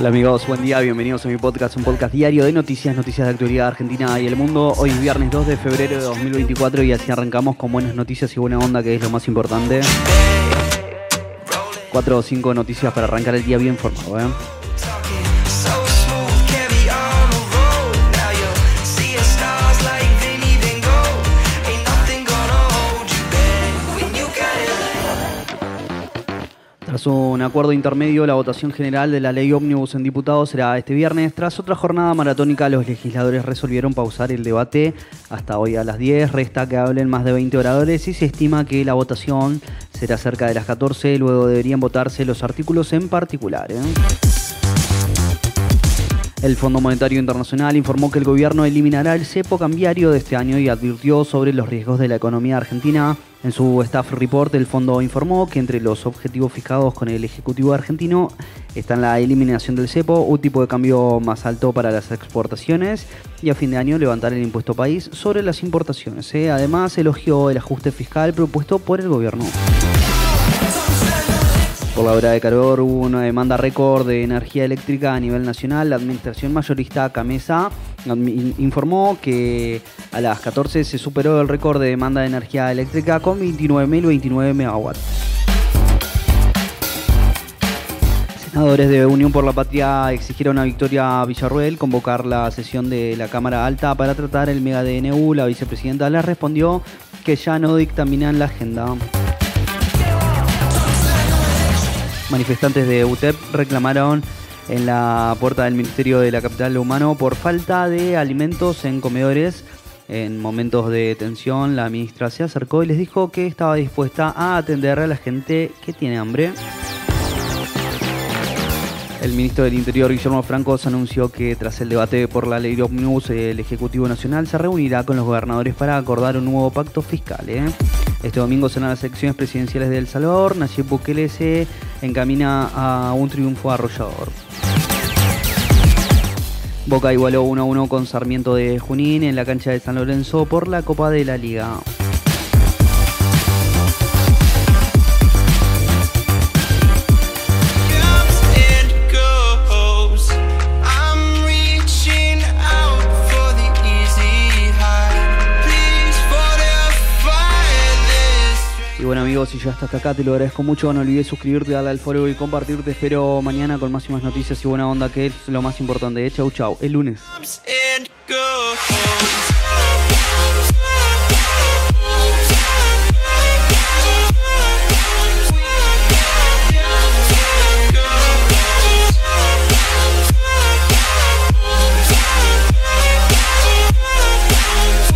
Hola amigos, buen día, bienvenidos a mi podcast, un podcast diario de noticias, noticias de actualidad argentina y el mundo. Hoy es viernes 2 de febrero de 2024 y así arrancamos con buenas noticias y buena onda, que es lo más importante. Cuatro o cinco noticias para arrancar el día bien formado, ¿eh? Tras un acuerdo intermedio, la votación general de la ley ómnibus en diputados será este viernes. Tras otra jornada maratónica, los legisladores resolvieron pausar el debate hasta hoy a las 10. Resta que hablen más de 20 oradores y se estima que la votación será cerca de las 14. Luego deberían votarse los artículos en particular. ¿eh? El Fondo Monetario Internacional informó que el gobierno eliminará el cepo cambiario de este año y advirtió sobre los riesgos de la economía argentina. En su staff report, el fondo informó que entre los objetivos fijados con el Ejecutivo argentino están la eliminación del cepo, un tipo de cambio más alto para las exportaciones y a fin de año levantar el impuesto país sobre las importaciones. ¿eh? Además, elogió el ajuste fiscal propuesto por el gobierno. Por la hora de calor hubo una demanda récord de energía eléctrica a nivel nacional. La administración mayorista Camesa informó que a las 14 se superó el récord de demanda de energía eléctrica con 29.029 megawatts. Senadores de Unión por la Patria exigieron a Victoria Villarruel convocar la sesión de la Cámara Alta para tratar el mega DNU. La vicepresidenta les respondió que ya no dictaminan la agenda. Manifestantes de UTEP reclamaron en la puerta del Ministerio de la Capital Humano por falta de alimentos en comedores. En momentos de tensión, la ministra se acercó y les dijo que estaba dispuesta a atender a la gente que tiene hambre. El ministro del Interior, Guillermo Franco, anunció que tras el debate por la ley de Omnibus, el Ejecutivo Nacional se reunirá con los gobernadores para acordar un nuevo pacto fiscal. ¿eh? Este domingo serán las elecciones presidenciales de El Salvador. Nayib Bukele se encamina a un triunfo arrollador. Boca igualó 1 a 1 con Sarmiento de Junín en la cancha de San Lorenzo por la Copa de la Liga. Bueno amigos, si ya hasta acá te lo agradezco mucho. No olvides suscribirte, darle al follow y compartir. Te espero mañana con más y más noticias y buena onda que es lo más importante. Chau chau, el lunes.